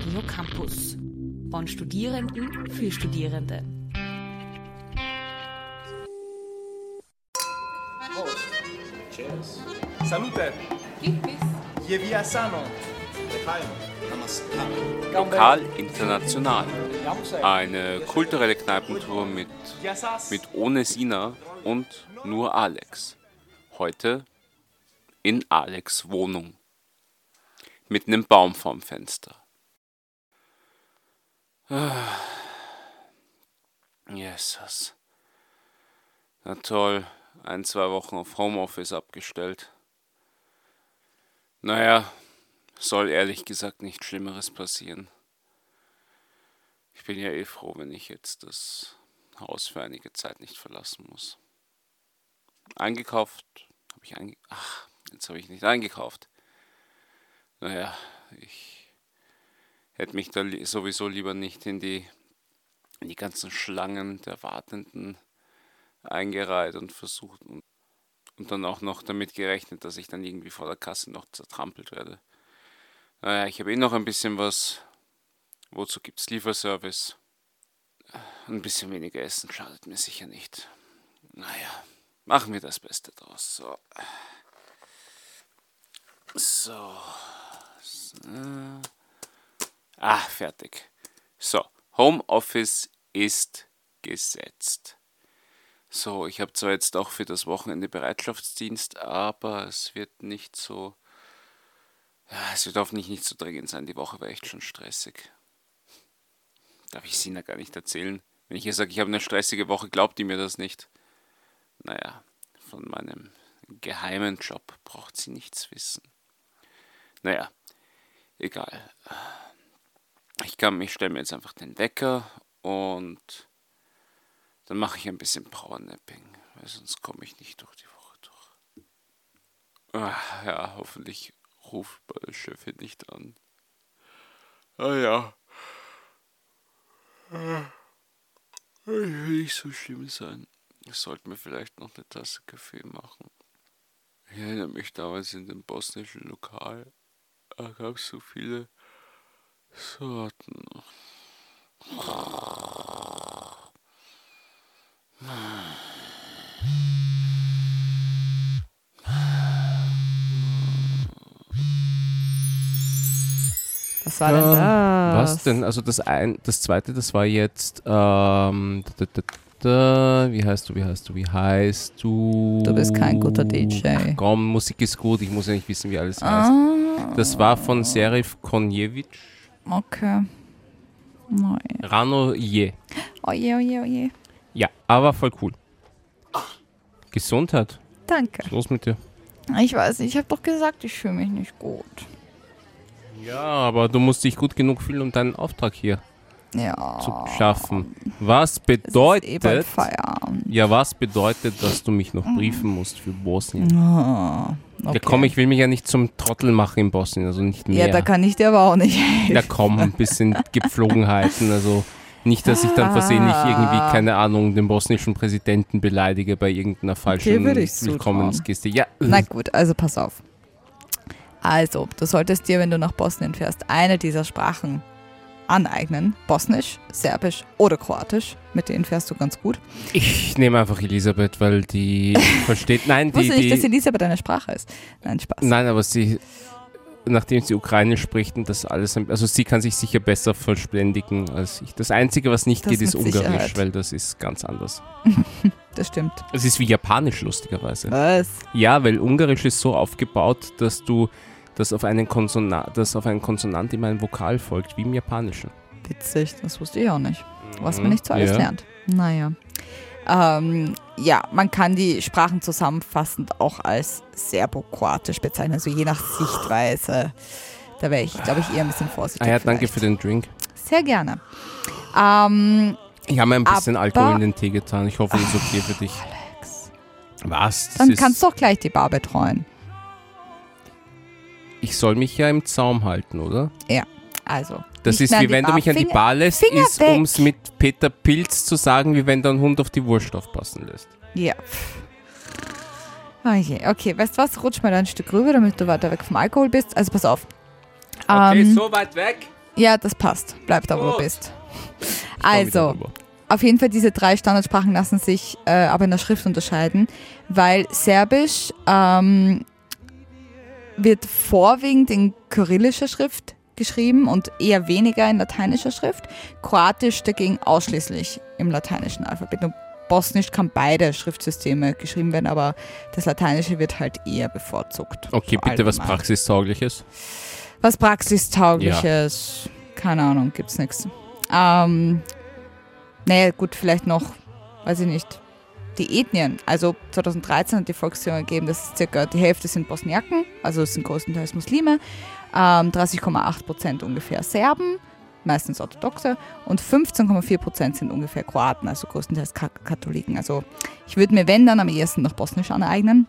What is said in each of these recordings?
Radio Campus. Von Studierenden für Studierende. Cheers. Salute. Je via sano. Lokal international. Eine kulturelle Kneipentour mit, mit ohne Sina und nur Alex. Heute in Alex Wohnung. Mit einem Baum vorm Fenster. Ah. Jesus. Na toll, ein, zwei Wochen auf Homeoffice abgestellt. Naja, soll ehrlich gesagt nichts Schlimmeres passieren. Ich bin ja eh froh, wenn ich jetzt das Haus für einige Zeit nicht verlassen muss. Eingekauft habe ich einge Ach, jetzt habe ich nicht eingekauft. Naja, ich hätte mich da sowieso lieber nicht in die, in die ganzen Schlangen der Wartenden eingereiht und versucht und, und dann auch noch damit gerechnet, dass ich dann irgendwie vor der Kasse noch zertrampelt werde. Naja, ich habe eh noch ein bisschen was. Wozu gibt es Lieferservice? Ein bisschen weniger Essen schadet mir sicher nicht. Naja, machen wir das Beste draus. So. So. so. Ah, fertig. So, Homeoffice ist gesetzt. So, ich habe zwar jetzt auch für das Wochenende Bereitschaftsdienst, aber es wird nicht so. Es wird hoffentlich nicht so dringend sein. Die Woche war echt schon stressig. Darf ich Sina gar nicht erzählen? Wenn ich ihr sage, ich habe eine stressige Woche, glaubt die mir das nicht. Naja, von meinem geheimen Job braucht sie nichts wissen. Naja, egal. Ich kann, ich stelle mir jetzt einfach den Wecker und dann mache ich ein bisschen Powernapping, weil sonst komme ich nicht durch die Woche durch. Ach, ja, hoffentlich ruft meine Chefin nicht an. Ah ja. will nicht so schlimm sein. Ich sollte mir vielleicht noch eine Tasse Kaffee machen. Ich erinnere mich damals in dem bosnischen Lokal. Da gab es so viele Sorten. Was war denn das? Was denn? Also das ein, das zweite, das war jetzt ähm, da, da, da, wie heißt du, wie heißt du, wie heißt du? Du bist kein guter DJ. Ach, komm, Musik ist gut, ich muss ja nicht wissen, wie alles heißt. Ah, Das war von Serif Konjevic. Okay. Nein. Rano Je. Oje, oje, oje. Ja, aber voll cool. Gesundheit. Danke. Was ist los mit dir? Ich weiß nicht, ich habe doch gesagt, ich fühle mich nicht gut. Ja, aber du musst dich gut genug fühlen, um deinen Auftrag hier Ja. zu schaffen. Was eh bedeutet, Feierabend. ja, was bedeutet, dass du mich noch briefen musst für Bosnien? Ah, okay. Ja, komm, ich will mich ja nicht zum Trottel machen in Bosnien, also nicht mehr. Ja, da kann ich dir aber auch nicht helfen. Ja, komm, ein bisschen Gepflogenheiten, also nicht, dass ich dann versehentlich Ah. irgendwie, keine Ahnung, den bosnischen Präsidenten beleidige bei irgendeiner falschen zutrauen. Willkommensgeste. Ja, Na gut, also pass auf. Also, du solltest dir, wenn du nach Bosnien fährst, eine dieser Sprachen aneignen. Bosnisch, Serbisch oder Kroatisch. Mit denen fährst du ganz gut. ich nehme einfach Elisabeth, weil die versteht, nein, Ich die, wusste nicht, dass die, Elisabeth eine Sprache ist. Nein, Spaß. nein, aber sie, nachdem sie Ukrainisch spricht und das alles, also sie kann sich sicher besser verständigen als ich. Das Einzige, was nicht Das geht, ist Ungarisch, Sicherheit. weil das ist ganz anders. Das stimmt. Es ist wie Japanisch, lustigerweise. Was? Ja, weil Ungarisch ist so aufgebaut, dass du das auf einen Konsonant, dass auf einen Konsonant immer ein Vokal folgt, wie im Japanischen. Witzig, das wusste ich auch nicht. Was man Mhm. nicht so alles Ja. lernt. Naja. Ähm, ja, man kann die Sprachen zusammenfassend auch als Serbo-Kroatisch bezeichnen, also je nach Sichtweise. Da wäre ich, glaube ich, eher ein bisschen vorsichtig. Ah ja, danke vielleicht. für den Drink. Sehr gerne. Ähm, Ich habe mir ein bisschen Aber- Alkohol in den Tee getan. Ich hoffe, das ist okay für dich. Alex, Was? Das dann kannst du doch gleich die Bar betreuen. Ich soll mich ja im Zaum halten, oder? Also. Das ist wie wenn du Bar. mich an die Bar lässt, Finger ist, um es mit Peter Pilz zu sagen, wie wenn du einen Hund auf die Wurst aufpassen lässt. Ja. Okay, okay, weißt du was? Rutsch mal da ein Stück rüber, damit du weiter weg vom Alkohol bist. Also pass auf. Ähm, so weit weg. Ja, das passt. Bleib da, wo du bist. Also, auf jeden Fall diese drei Standardsprachen lassen sich äh, aber in der Schrift unterscheiden, weil Serbisch ähm, wird vorwiegend in kyrillischer Schrift geschrieben und eher weniger in lateinischer Schrift. Kroatisch dagegen ausschließlich im lateinischen Alphabet. Und Bosnisch kann beide Schriftsysteme geschrieben werden, aber das Lateinische wird halt eher bevorzugt. Okay, So bitte was praxistaugliches. Was praxistaugliches, keine Ahnung, gibt's nichts. Ähm, naja, gut, vielleicht noch, weiß ich nicht, die Ethnien. Also 2013 hat die Volkszählung ergeben, dass circa die Hälfte sind Bosniaken, also es sind größtenteils Muslime, ähm, 30,8 Prozent ungefähr Serben, meistens Orthodoxe und 15,4 Prozent sind ungefähr Kroaten, also größtenteils Ka Katholiken. Also ich würde mir, wenn dann, am ehesten noch Bosnisch aneignen.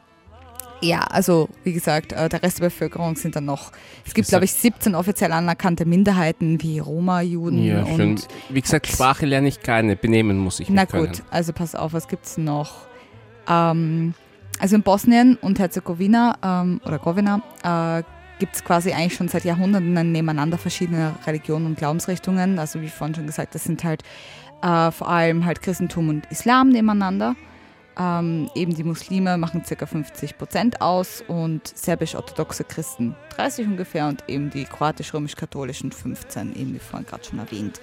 Ja, also wie gesagt, äh, der Rest der Bevölkerung sind dann noch, es gibt glaube ich 17 offiziell anerkannte Minderheiten wie Roma, Juden Ja, und schön. Wie gesagt, Sprache lerne ich keine, benehmen muss ich na nicht können. gut, also pass auf, was gibt's noch? Ähm, also in Bosnien und Herzegowina ähm, oder Govina äh, gibt es quasi eigentlich schon seit Jahrhunderten ein Nebeneinander verschiedene Religionen und Glaubensrichtungen. Also wie vorhin schon gesagt, das sind halt äh, vor allem halt Christentum und Islam nebeneinander. Ähm, eben die Muslime machen ca. 50 Prozent aus und serbisch-orthodoxe Christen 30 ungefähr und eben die kroatisch-römisch-katholischen 15, eben wie vorhin gerade schon erwähnt.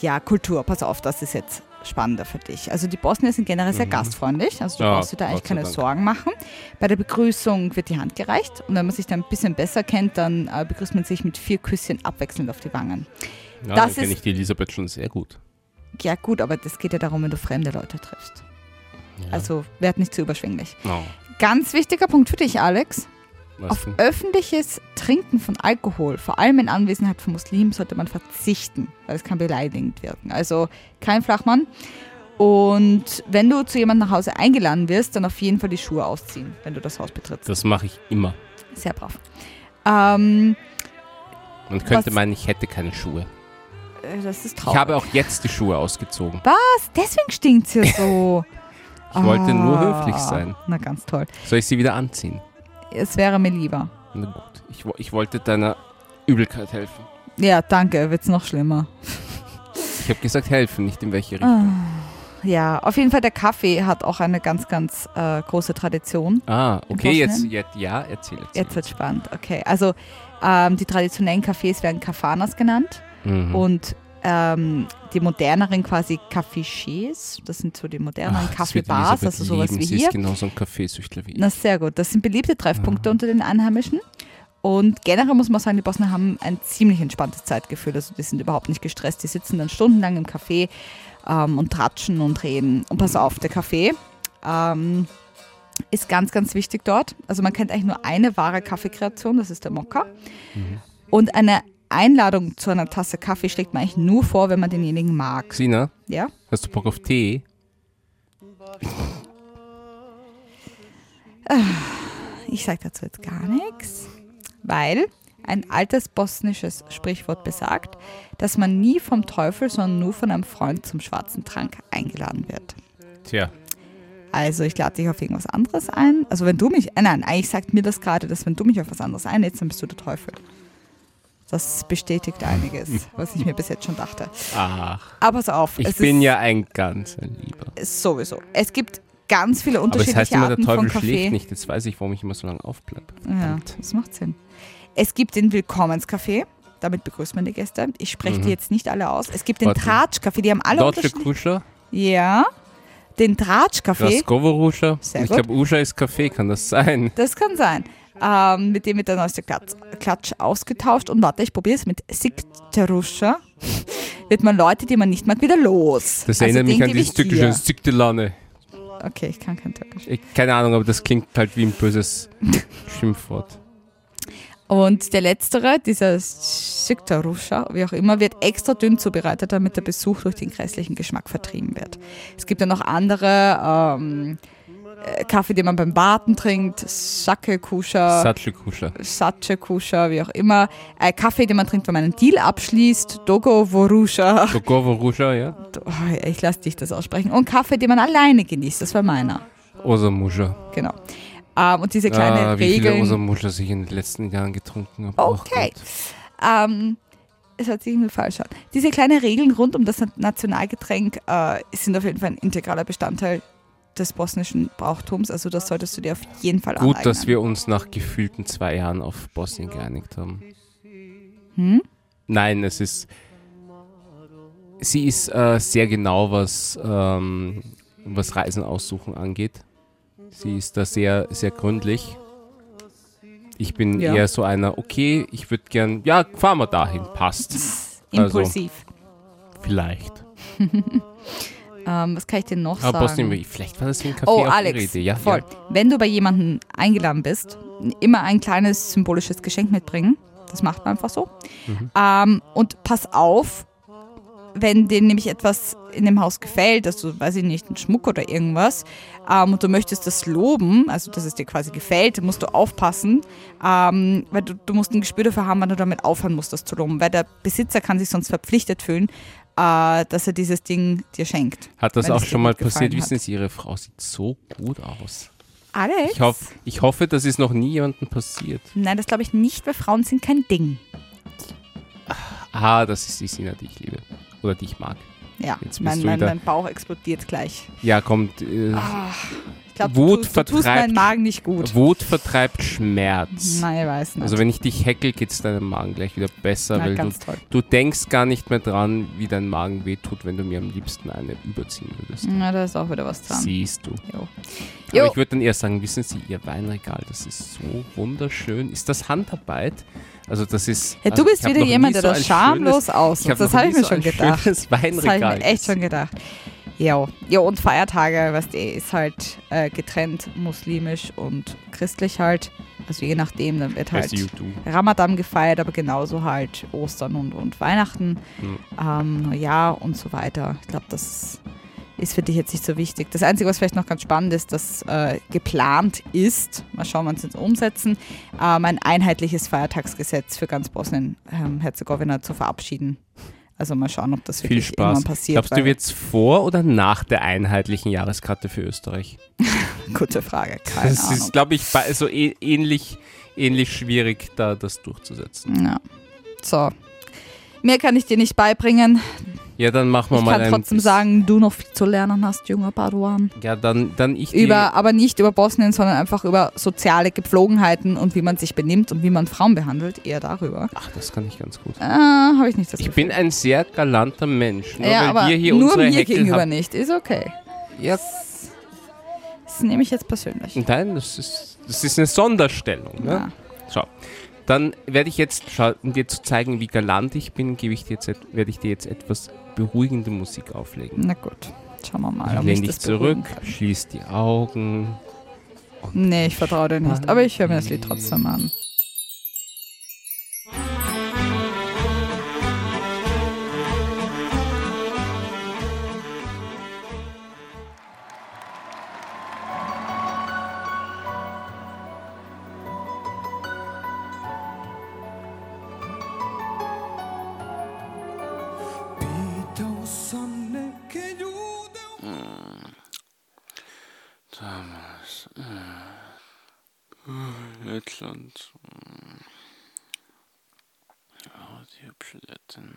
Ja, Kultur, pass auf, das ist jetzt spannender für dich. Also die Bosnier sind generell sehr Mhm. gastfreundlich, also du Ja, brauchst dir da eigentlich keine Dank. Sorgen machen. Bei der Begrüßung wird die Hand gereicht und wenn man sich dann ein bisschen besser kennt, dann äh, begrüßt man sich mit vier Küsschen abwechselnd auf die Wangen. Ja, Das kenne ich die Elisabeth schon sehr gut. Ja gut, aber das geht ja darum, wenn du fremde Leute triffst. Ja. Also werd nicht zu überschwänglich. Oh, Ganz wichtiger Punkt für dich, Alex. was Auf denn? öffentliches Trinken von Alkohol, vor allem in Anwesenheit von Muslimen, sollte man verzichten, weil es kann beleidigend wirken. Also kein Flachmann. Und wenn du zu jemandem nach Hause eingeladen wirst, dann auf jeden Fall die Schuhe ausziehen, wenn du das Haus betrittst. Das mache ich immer. Sehr brav. Ähm, Man könnte Was- meinen, ich hätte keine Schuhe. äh, das ist Ich traurig. habe auch jetzt die Schuhe ausgezogen. Was? Deswegen stinkt es hier so. Ich wollte nur Ah, höflich sein. Na, ganz toll. Soll ich sie wieder anziehen? Es wäre mir lieber. Na gut. Ich, ich wollte deiner Übelkeit helfen. Ja, danke, wird's noch schlimmer. Ich habe gesagt helfen, nicht in welche Richtung. Ja, auf jeden Fall der Kaffee hat auch eine ganz, ganz äh, große Tradition. Ah, okay, jetzt, jetzt, ja, erzähl, erzähl. Jetzt wird spannend. Okay, also ähm, die traditionellen Cafés werden Kafanas genannt Mhm. und ähm, die moderneren quasi Cafés, das sind so die moderneren Ach, wird Kaffeebars, also sowas lieben. wie Sie ist hier. genauso ein Kaffeesüchtler wie ich. Na sehr gut, das sind beliebte Treffpunkte Ah. unter den Einheimischen. Und generell muss man sagen, die Bosnier haben ein ziemlich entspanntes Zeitgefühl. Also die sind überhaupt nicht gestresst. Die sitzen dann stundenlang im Café ähm, und tratschen und reden. Und pass auf, der Kaffee ähm, ist ganz, ganz wichtig dort. Also man kennt eigentlich nur eine wahre Kaffeekreation, das ist der Mokka. Mhm. Und eine Einladung zu einer Tasse Kaffee schlägt man eigentlich nur vor, wenn man denjenigen mag. Sina, Ja? hast du Bock auf Tee? Ich sage dazu jetzt gar nichts, weil ein altes bosnisches Sprichwort besagt, dass man nie vom Teufel, sondern nur von einem Freund zum schwarzen Trank eingeladen wird. Tja, Also ich lade dich auf irgendwas anderes ein. Also wenn du mich, äh, nein, eigentlich sagt mir das gerade, dass wenn du mich auf was anderes einlädst, dann bist du der Teufel. Das bestätigt einiges, was ich mir bis jetzt schon dachte. ach, Aber pass auf, ich bin ist, ja ein ganz ein Lieber. sowieso. Es gibt ganz viele Aber es unterschiedliche heißt immer, der von Teufel Kaffee. schläft nicht. Jetzt weiß ich, warum ich immer so lange aufbleibe. Ja, das macht Sinn. Es gibt den Willkommenscafé. Damit begrüßt man die Gäste. Ich spreche die Mhm. jetzt nicht alle aus. Es gibt den Warte. Tratschkaffee. Die haben alle Deutsche. Kuscher, Ja. Den Tratschkaffee. Raskovo-Ruscher. Sehr Ich glaube, Uscha ist Kaffee, kann das sein? Das kann sein. Ähm, mit dem wird der Klatsch, Klatsch ausgetauscht. Und warte, ich probiere es mit Sikteruscha. wird man Leute, die man nicht mag, wieder los. Das Also erinnert mich den an dieses türkische Siktelane. Okay, ich kann kein Türkisch. Ich, keine Ahnung, aber das klingt halt wie ein böses Schimpfwort. Und der letztere, dieser Siktarusha, wie auch immer, wird extra dünn zubereitet, damit der Besuch durch den grässlichen Geschmack vertrieben wird. Es gibt ja noch andere ähm, äh, Kaffee, den man beim Baden trinkt, Sake-Kusha, Satschel-Kuscher. Sache-Kusha, wie auch immer. Äh, Kaffee, den man trinkt, wenn man einen Deal abschließt, Dogo-Vorusha. Dogovo-Ruscher, ja? Oh, ich lasse dich das aussprechen. Und Kaffee, den man alleine genießt, das war meiner. Osamuscha. Genau. Ähm, und diese kleine Ah, wie viele Regeln. Osamuscha ich in den letzten Jahren getrunken habe. Okay. Ähm, es hört sich irgendwie falsch an. Diese kleinen Regeln rund um das Nationalgetränk äh, sind auf jeden Fall ein integraler Bestandteil des bosnischen Brauchtums. Also das solltest du dir auf jeden Fall Gut, aneignen. dass wir uns nach gefühlten zwei Jahren auf Bosnien geeinigt haben. Hm? Nein, es ist. Sie ist äh, sehr genau, was, ähm, was Reisen aussuchen angeht. Sie ist da sehr, sehr gründlich. Ich bin Ja. eher so einer, okay, ich würde gern, ja, fahren wir dahin, passt. Also, Impulsiv. vielleicht. Ähm, was kann ich dir noch Aber sagen? Bosnien, vielleicht war das ein Café Oh, auf Alex, Rede. Ja, voll. Ja. Wenn du bei jemandem eingeladen bist, immer ein kleines symbolisches Geschenk mitbringen. Das macht man einfach so. Mhm. Ähm, und pass auf, wenn dir nämlich etwas in dem Haus gefällt, also weiß ich nicht, ein Schmuck oder irgendwas, ähm, und du möchtest das loben, also dass es dir quasi gefällt, dann musst du aufpassen, ähm, weil du, du musst ein Gespür dafür haben, wann du damit aufhören musst, das zu loben, weil der Besitzer kann sich sonst verpflichtet fühlen, dass er dieses Ding dir schenkt. Hat das auch schon mal passiert? Wissen Sie, Ihre Frau sieht so gut aus. Alex? Ich, hoff, ich hoffe, das ist noch nie jemandem passiert. Nein, das glaube ich nicht, weil Frauen sind kein Ding. Ah, das ist die Sina, die ich liebe. Oder die ich mag. Ja, mein, mein, mein Bauch explodiert gleich. Ja, kommt. Äh, Ich glaube, Wut du, tust- tust vertreibt- meinen Magen nicht gut. Wut vertreibt Schmerz. Nein, ich weiß nicht. Also wenn ich dich heckel, geht es deinem Magen gleich wieder besser, Na, weil du, toll. du denkst gar nicht mehr dran, wie dein Magen wehtut, wenn du mir am liebsten eine überziehen würdest. Na, da ist auch wieder was dran. Siehst du. Jo. Aber Jo. ich würde dann eher sagen, wissen Sie, Ihr Weinregal, das ist so wunderschön. Ist das Handarbeit? Also das ist... Ja, also du bist ich hab wieder jemand, der so das schamlos aus. Das habe ich mir so schon gedacht. Das habe ich mir echt schon gedacht. Ja, ja und Feiertage, weißt du, ist halt äh, getrennt muslimisch und christlich halt. Also je nachdem, dann wird halt. Ramadan gefeiert, aber genauso halt Ostern und, und Weihnachten, Hm. ähm, Neujahr und so weiter. Ich glaube, das ist für dich jetzt nicht so wichtig. Das Einzige, was vielleicht noch ganz spannend ist, dass äh, geplant ist, mal schauen, wann sie es umsetzen, ähm, ein einheitliches Feiertagsgesetz für ganz Bosnien-Herzegowina zu verabschieden. Also mal schauen, ob das Viel wirklich irgendwann Spaß. passiert. Glaubst du, weil- wird's vor oder nach der einheitlichen Jahreskarte für Österreich? Gute Frage, keine das Ahnung. ist, glaube ich, bei- also eh- ähnlich, ähnlich schwierig, da das durchzusetzen. ja. So. Mehr kann ich dir nicht beibringen. Ja, dann machen wir Ich mal kann ein trotzdem sagen, du noch viel zu lernen hast, junger Paduan. Ja, dann, dann ich Über, aber nicht über Bosnien, sondern einfach über soziale Gepflogenheiten und wie man sich benimmt und wie man Frauen behandelt. Eher darüber. Ach, das kann ich ganz gut. Äh, Habe ich nicht das Ich Gefühl. bin ein sehr galanter Mensch. Nur ja, aber nur mir Heckel gegenüber haben. nicht. Ist okay. Ja, Das nehme ich jetzt persönlich. nein, das ist, das ist eine Sonderstellung. Ne? Ja. Schau. Dann werde ich jetzt, um dir zu zeigen, wie galant ich bin, gebe ich dir jetzt, et- werde ich dir jetzt etwas beruhigende Musik auflegen. Na gut, schauen wir mal. Ich ob lehn mich dich zurück, schließ die Augen. Nee, ich vertraue dir nicht. Aber ich höre mir das Lied trotzdem an. Damals. Äh, Lettland. Ja, die hübsche Lettin.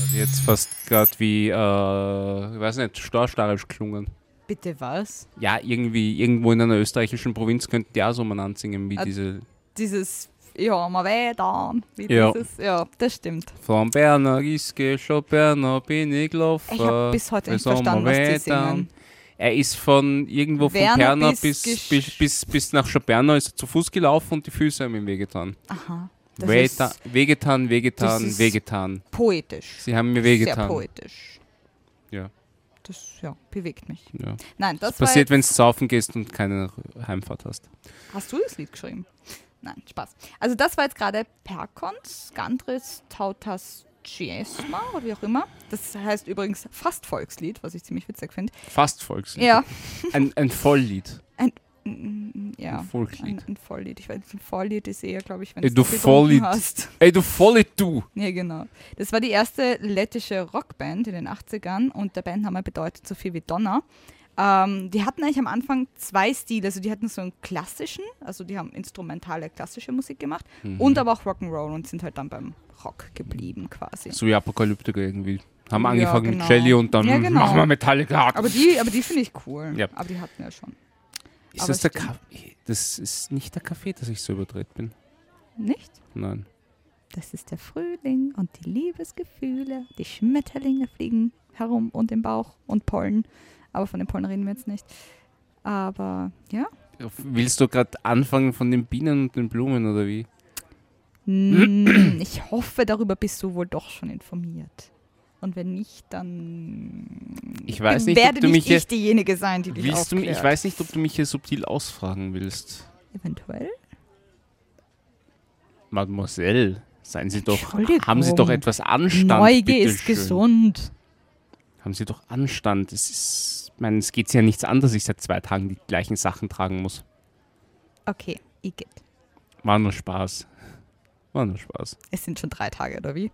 Hat jetzt fast gerade wie, äh, ich weiß nicht, Storstarisch klungen. Bitte was? Ja, irgendwie, irgendwo in einer österreichischen Provinz könnten die auch so mal ansingen wie Ah, diese Dieses, ja, mal weh. Wie Ja. Ja, das stimmt. Von Berner Giske, schon Berner bin ich gelaufen. Ich habe bis heute nicht verstanden, man was die singen. Er ist von irgendwo von Werner Perner bis bis, Gesch- bis, bis, bis nach Schoperner ist er zu Fuß gelaufen und die Füße haben ihm wehgetan. Aha. Das Wehta ist wehgetan, wehgetan, das wehgetan. poetisch. Sie haben mir Sehr wehgetan. poetisch. Ja. Das ja, bewegt mich. Ja. Nein, das Das passiert, wenn du saufen gehst und keine Heimfahrt hast. Hast du das Lied geschrieben? Nein, Spaß. Also das war jetzt gerade Perkons, Gandris, Tautas, Chiesma oder wie auch immer. Das heißt übrigens fast Volkslied, was ich ziemlich witzig finde. Fast Volkslied. Ja. Ein, ein Volllied. Mm, Ja. Ein Volkslied. Ein, ein Volllied. Ich weiß, ein Volllied ist eher, glaube ich, wenn Ey, du Volllied. hast. Ey, du Volllied, du! Ja, genau. Das war die erste lettische Rockband in den 80ern und der Bandname bedeutet so viel wie Donner. Ähm, die hatten eigentlich am Anfang zwei Stile. Also die hatten so einen klassischen, also die haben instrumentale klassische Musik gemacht Mhm. und aber auch Rock'n'Roll und sind halt dann beim Rock geblieben quasi. So wie Apokalyptiker irgendwie. Haben Ja, angefangen genau. mit Jelly und dann Ja, genau. machen wir Metallica. Aber die, aber die finde ich cool. Ja. Aber die hatten ja schon. ist aber das der. Kaffee? Das ist nicht der Kaffee, dass ich so überdreht bin. Nicht? Nein. Das ist der Frühling und die Liebesgefühle. Die Schmetterlinge fliegen herum und im Bauch und Pollen. Aber von den Pollen reden wir jetzt nicht. Aber ja. Willst du gerade anfangen von den Bienen und den Blumen oder wie? Mm, ich hoffe, darüber bist du wohl doch schon informiert. Und wenn nicht, dann Ich weiß nicht, ob werde du nicht mich hier- ich diejenige sein, die dich du, ich weiß nicht, ob du mich hier subtil ausfragen willst. Eventuell. Mademoiselle, seien Sie doch, haben Sie doch etwas Anstand. Neugier ist bitteschön. gesund. Haben Sie doch Anstand. Es ist, ich meine, es geht ja nichts an, dass ich seit zwei Tagen die gleichen Sachen tragen muss. Okay, Igitt. War nur Spaß. War nur Spaß. Es sind schon drei Tage, oder wie?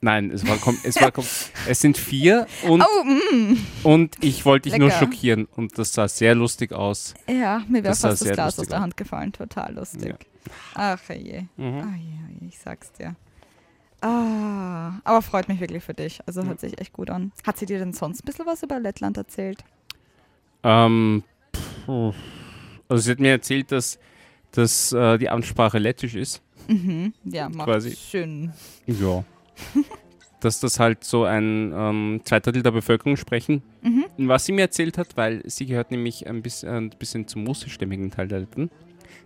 Nein, es war, es war es sind vier und, Oh, mm. und ich wollte dich nur Lecker. schockieren und das sah sehr lustig aus. Ja, mir wäre fast das Glas aus der. Hand gefallen. Total lustig. Ja. Ach je. Mhm. Ah, je, ich sag's dir. Ah, aber freut mich wirklich für dich. Also hört sich echt gut an. Hat sie dir denn sonst ein bisschen was über Lettland erzählt? Ähm, puh. also sie hat mir erzählt, dass, dass äh, die Amtssprache Lettisch ist. Mhm. Ja, macht Quasi. schön. Ja. dass das halt so ein ähm, zwei Drittel der Bevölkerung sprechen. Mhm. Was sie mir erzählt hat, weil sie gehört nämlich ein bisschen, ein bisschen zum russischstämmigen Teil der Letten,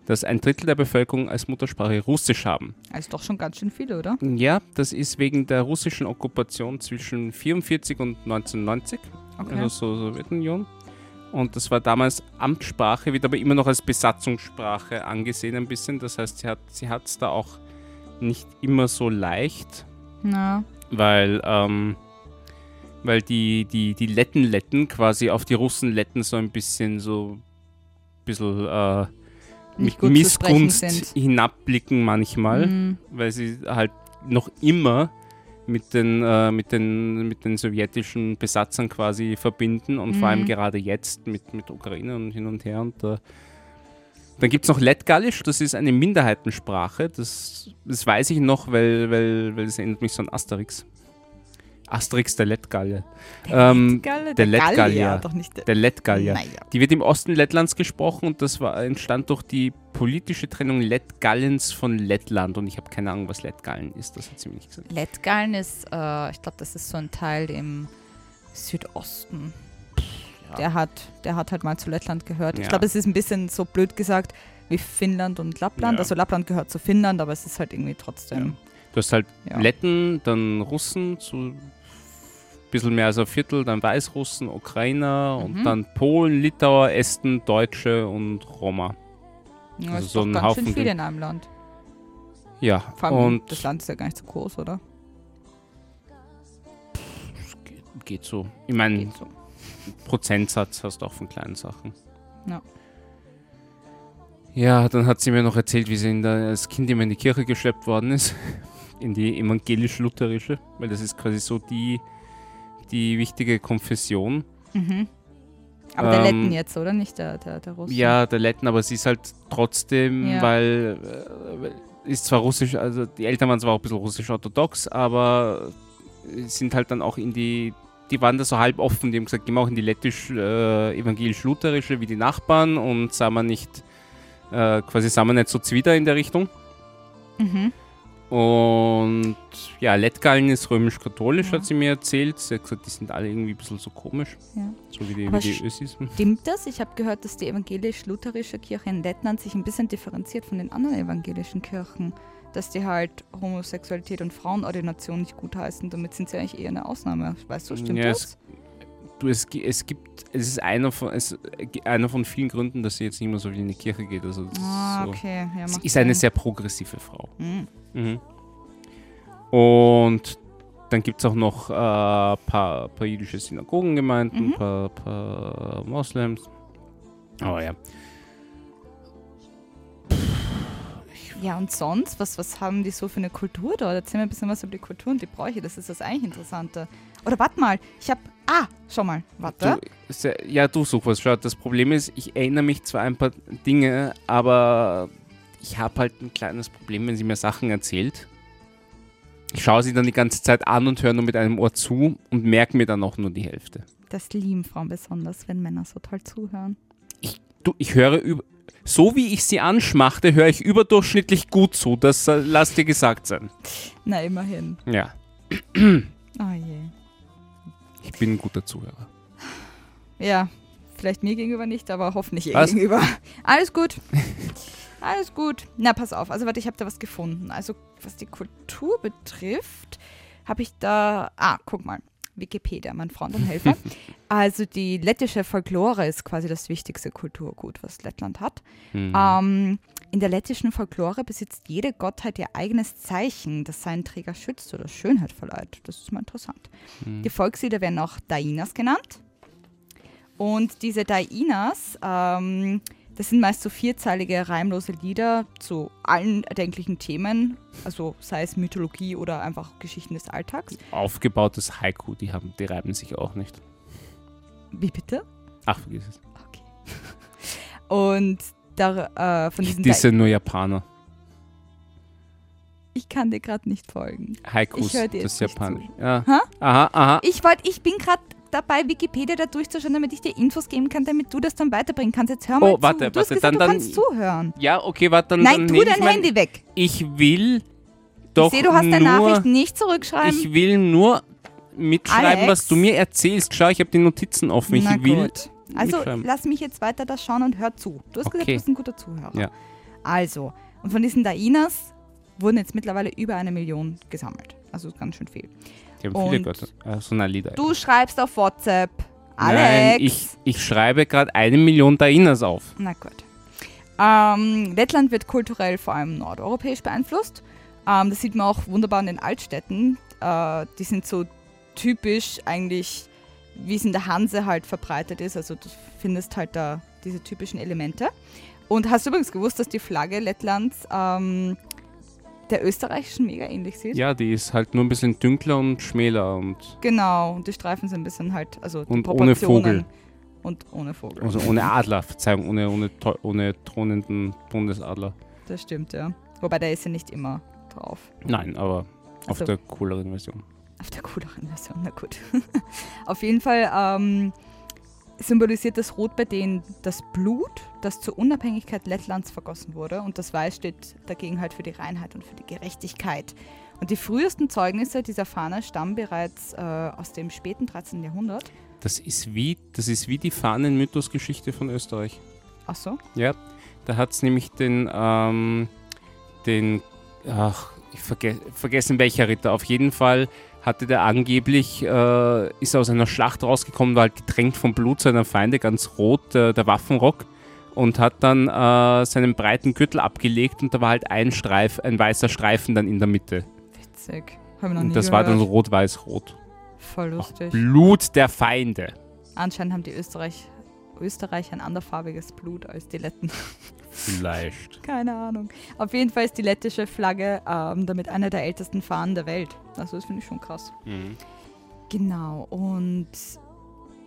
dass ein Drittel der Bevölkerung als Muttersprache Russisch haben. Also doch schon ganz schön viele, oder? Ja, das ist wegen der russischen Okkupation zwischen 44 und 1990, Okay. also so Sowjetunion. Und das war damals Amtssprache, wird aber immer noch als Besatzungssprache angesehen ein bisschen. Das heißt, sie hat sie hat's da auch nicht immer so leicht, Na, weil, ähm, weil die, die, die Letten-Letten quasi auf die Russen-Letten so ein bisschen so ein bisschen äh, Nicht zu Missgunst sind. hinabblicken manchmal mm, weil sie halt noch immer mit den, äh, mit den, mit den sowjetischen Besatzern quasi verbinden und vor allem Mhm. gerade jetzt mit, mit Ukraine und hin und her. Und, äh, dann gibt es noch Lettgallisch, das ist eine Minderheitensprache. Das, das weiß ich noch, weil, weil, weil das erinnert mich so an Asterix. Asterix der Lettgalle. Ähm, Galle, der Gallier, Lettgallier. doch nicht der. Der Lettgallier. Naja. Die wird im Osten Lettlands gesprochen und das war, entstand durch die politische Trennung Lettgallens von Lettland. Und ich habe keine Ahnung, was Lettgallen ist, das hat sie mir nicht gesagt. Lettgallen ist, äh, ich glaube, das ist so ein Teil im Südosten. Der, hat, der hat halt mal zu Lettland gehört. Ich Ja. glaube, es ist ein bisschen so blöd gesagt wie Finnland und Lappland. Ja. Also Lappland gehört zu Finnland, aber es ist halt irgendwie trotzdem. Du hast halt Ja. Letten, dann Russen, so bisschen mehr als ein Viertel, dann Weißrussen, Ukrainer und Mhm. dann Polen, Litauer, Esten, Deutsche und Roma. Ja, Also ist so doch ein ganz Haufen schön viel in einem Land. Ja, Vor allem, und das Land ist ja gar nicht so groß, oder? geht, geht so. Ich meine, so. Prozentsatz hast du auch von kleinen Sachen. Ja. Ja, dann hat sie mir noch erzählt, wie sie der, als Kind immer in die Kirche geschleppt worden ist. In die evangelisch-lutherische, weil das ist quasi so die, die wichtige Konfession. Mhm. Aber der Ähm, Letten jetzt, oder? Nicht der, der, der Russe. Ja, der Letten, aber sie ist halt trotzdem, Ja. weil äh, ist zwar russisch, also die Eltern waren zwar auch ein bisschen russisch-orthodox, aber sind halt dann auch in die, die waren da so halb offen, die haben gesagt, gehen wir auch in die lettisch-evangelisch-lutherische wie die Nachbarn und sagen wir nicht, äh, quasi sagen wir nicht so zwider in der Richtung. Mhm. Und ja, Lettgallen ist römisch-katholisch, Ja. hat sie mir erzählt. Sie hat gesagt, die sind alle irgendwie ein bisschen so komisch, Ja. so wie die, Aber wie die Ösis. Stimmt das? Ich habe gehört, dass die evangelisch-lutherische Kirche in Lettland sich ein bisschen differenziert von den anderen evangelischen Kirchen. Dass die halt Homosexualität und Frauenordination nicht gutheißen. Damit sind sie eigentlich eher eine Ausnahme. Weißt du, stimmt Ja, das? Du, es, es gibt, es ist einer von, es, äh, einer von vielen Gründen, dass sie jetzt nicht mehr so viel in die Kirche geht. Also das Ah, ist, so. okay. Ja, ist eine sehr progressive Frau. Mhm. Mhm. Und dann gibt es auch noch ein äh, paar, paar jüdische Synagogengemeinden, ein Mhm. paar, paar Moslems. Aber ja. Ja, und sonst? Was, was haben die so für eine Kultur dort? Erzähl mir ein bisschen was über die Kultur und die Bräuche. Das ist das eigentlich Interessante. Oder warte mal, ich habe Ah, schau mal, warte. Du, ja, du such was. Schau, das Problem ist, ich erinnere mich zwar ein paar Dinge, aber ich habe halt ein kleines Problem, wenn sie mir Sachen erzählt. Ich schaue sie dann die ganze Zeit an und höre nur mit einem Ohr zu und merke mir dann auch nur die Hälfte. Das lieben Frauen besonders, wenn Männer so toll zuhören. Du, ich höre über. So wie ich sie anschmachte, höre ich überdurchschnittlich gut zu. Das äh, lass dir gesagt sein. Na, immerhin. Ja, ich bin ein guter Zuhörer. Ja, vielleicht mir gegenüber nicht, aber hoffentlich ihr Was? gegenüber. Alles gut. Alles gut. Na, pass auf. Also, warte, ich habe da was gefunden. Also, was die Kultur betrifft, habe ich da. Ah, guck mal. Wikipedia, mein Freund und Helfer. also, die lettische Folklore ist quasi das wichtigste Kulturgut, was Lettland hat. Hm. Ähm, in der lettischen Folklore besitzt jede Gottheit ihr eigenes Zeichen, das seinen Träger schützt oder Schönheit verleiht. Das ist mal interessant. Hm. Die Volkslieder werden auch Dainas genannt. Und diese Dainas, ähm, das sind meist so vierzeilige, reimlose Lieder zu allen erdenklichen Themen, also sei es Mythologie oder einfach Geschichten des Alltags. Aufgebautes Haiku, die, haben, die reiben sich auch nicht. Wie bitte? Ach, vergiss es. Okay. Und da, äh, von diesen Die sind nur Japaner. ich kann dir gerade nicht folgen. Haikus, Ich hör dir das ist Japanisch. Ja. Aha, aha. Ich wollte, ich bin gerade dabei, Wikipedia da durchzuschauen, damit ich dir Infos geben kann, damit du das dann weiterbringen kannst. Jetzt hör mal Oh, zu. warte, du warte, gesagt, dann- du dann- kannst zuhören. Ja, okay, warte, dann, Nein, dann tu dein mein, Handy weg. Ich will doch ich sehe, du hast nur, deine Nachricht nicht zurückschreiben. Ich will nur mitschreiben, Alex? was du mir erzählst. Schau, ich habe die Notizen offen. Ich Na will. gut. Also lass mich jetzt weiter das schauen und hör zu. Du hast gesagt, Okay. du bist ein guter Zuhörer. Ja. Also, und von diesen Dainas wurden jetzt mittlerweile über eine Million gesammelt. Also ganz schön viel. Die haben viele Und Götter. Also, na, Lieder. Du schreibst auf WhatsApp. Nein, Alex. ich, ich schreibe gerade eine Million Dainas auf. Na gut. Ähm, Lettland wird kulturell vor allem nordeuropäisch beeinflusst. Ähm, das sieht man auch wunderbar in den Altstädten. Äh, die sind so typisch eigentlich, wie es in der Hanse halt verbreitet ist. Also du findest halt da diese typischen Elemente. Und hast du übrigens gewusst, dass die Flagge Lettlands ähm, der österreichischen mega ähnlich sieht? Ja, die ist halt nur ein bisschen dünkler und schmäler und Genau, und die Streifen sind ein bisschen halt, also Und ohne Vogel. Und ohne Vogel. also ohne Adler, Verzeihung, ohne, ohne, ohne thronenden Bundesadler. Das stimmt, ja. Wobei der ist ja nicht immer drauf. Nein, aber auf Also- der cooleren Version. Auf der cooleren Version, na gut. Auf jeden Fall ähm, symbolisiert das Rot bei denen das Blut, das zur Unabhängigkeit Lettlands vergossen wurde. Und das Weiß steht dagegen halt für die Reinheit und für die Gerechtigkeit. Und die frühesten Zeugnisse dieser Fahne stammen bereits äh, aus dem späten 13. Jahrhundert. Das ist wie, das ist wie die Fahnen-Mythos-Geschichte von Österreich. Ach so? Ja, da hat es nämlich den, ähm, den, ach, ich verge vergessen welcher Ritter. Auf jeden Fall hatte der angeblich, äh, ist aus einer Schlacht rausgekommen, war halt getränkt vom Blut seiner Feinde, ganz rot, äh, der Waffenrock. Und hat dann äh, seinen breiten Gürtel abgelegt und da war halt ein Streif, ein weißer Streifen dann in der Mitte. Witzig. Hab ich noch nie Und das gehört. war dann so rot-weiß-rot. Voll lustig. Blut der Feinde. Anscheinend haben die Österreich, Österreicher ein anderfarbiges Blut als die Letten. Vielleicht. Keine Ahnung. Auf jeden Fall ist die lettische Flagge ähm, damit eine der ältesten Fahnen der Welt. Also das finde ich schon krass. Mhm. Genau. Und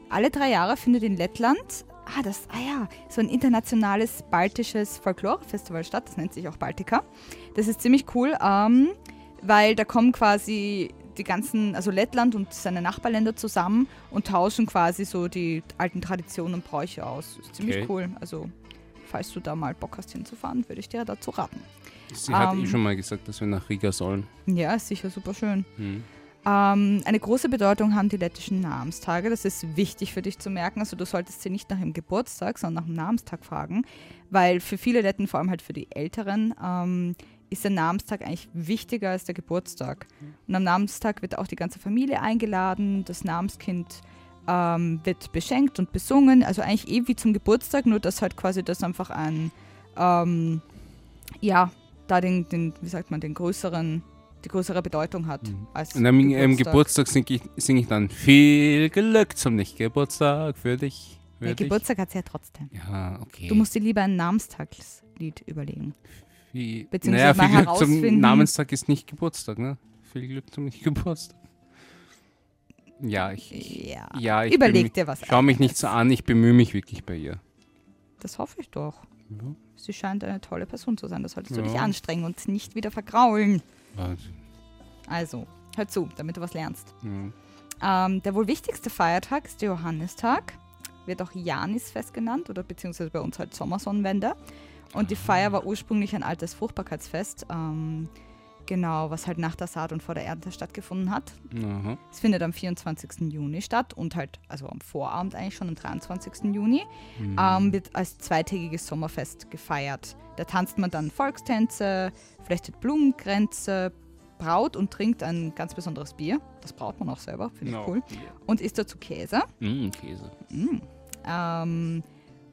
alle drei Jahre findet in Lettland, ah, das, ah ja, so ein internationales baltisches Folklore-Festival statt. Das nennt sich auch Baltica. Das ist ziemlich cool, ähm, weil da kommen quasi die ganzen, also Lettland und seine Nachbarländer zusammen und tauschen quasi so die alten Traditionen und Bräuche aus. Ist ziemlich Okay. cool. Also, falls du da mal Bock hast hinzufahren, würde ich dir dazu raten. Sie hat Ähm. eh schon mal gesagt, dass wir nach Riga sollen. Ja, ist sicher super schön. Mhm. Ähm, eine große Bedeutung haben die lettischen Namenstage. Das ist wichtig für dich zu merken. Also du solltest sie nicht nach dem Geburtstag, sondern nach dem Namenstag fragen, weil für viele Letten, vor allem halt für die Älteren, ähm, ist der Namenstag eigentlich wichtiger als der Geburtstag. Und am Namenstag wird auch die ganze Familie eingeladen, das Namenskind ähm, wird beschenkt und besungen. Also eigentlich eh wie zum Geburtstag, nur dass halt quasi das einfach ein, ähm, ja, da den, den, wie sagt man, den größeren, die größere Bedeutung hat als Und am Geburtstag. Geburtstag singe ich, sing ich dann viel Glück zum Nicht-Geburtstag für dich. Für Ja, dich. Geburtstag hat sie ja trotzdem. Ja, okay. Du musst dir lieber ein Namenstagslied überlegen. viel, beziehungsweise naja, viel mal Glück zum Namenstag ist nicht Geburtstag, ne? Viel Glück zum Nicht-Geburtstag. Ja, ich, Ja. ja, ich Überleg bemühe- dir was Schau mich nicht so an, ich bemühe mich wirklich bei ihr. Das hoffe ich doch. Ja. Sie scheint eine tolle Person zu sein. Das solltest du dich Ja. anstrengen und nicht wieder vergraulen. Was? Also, hör zu, damit du was lernst. Ja. Ähm, der wohl wichtigste Feiertag ist der Johannistag. Wird auch Janisfest genannt oder beziehungsweise bei uns halt Sommersonnenwende. Und die Feier war ursprünglich ein altes Fruchtbarkeitsfest. Ähm, genau, was halt nach der Saat und vor der Ernte stattgefunden hat. Aha. Es findet am 24. Juni statt und halt, also am Vorabend eigentlich schon am 23. Juni, ähm, wird als zweitägiges Sommerfest gefeiert. Da tanzt man dann Volkstänze, flechtet Blumenkränze, braut und trinkt ein ganz besonderes Bier. Das braut man auch selber, finde ich No. cool. Und isst dazu Käse. Mm, Käse. Ähm,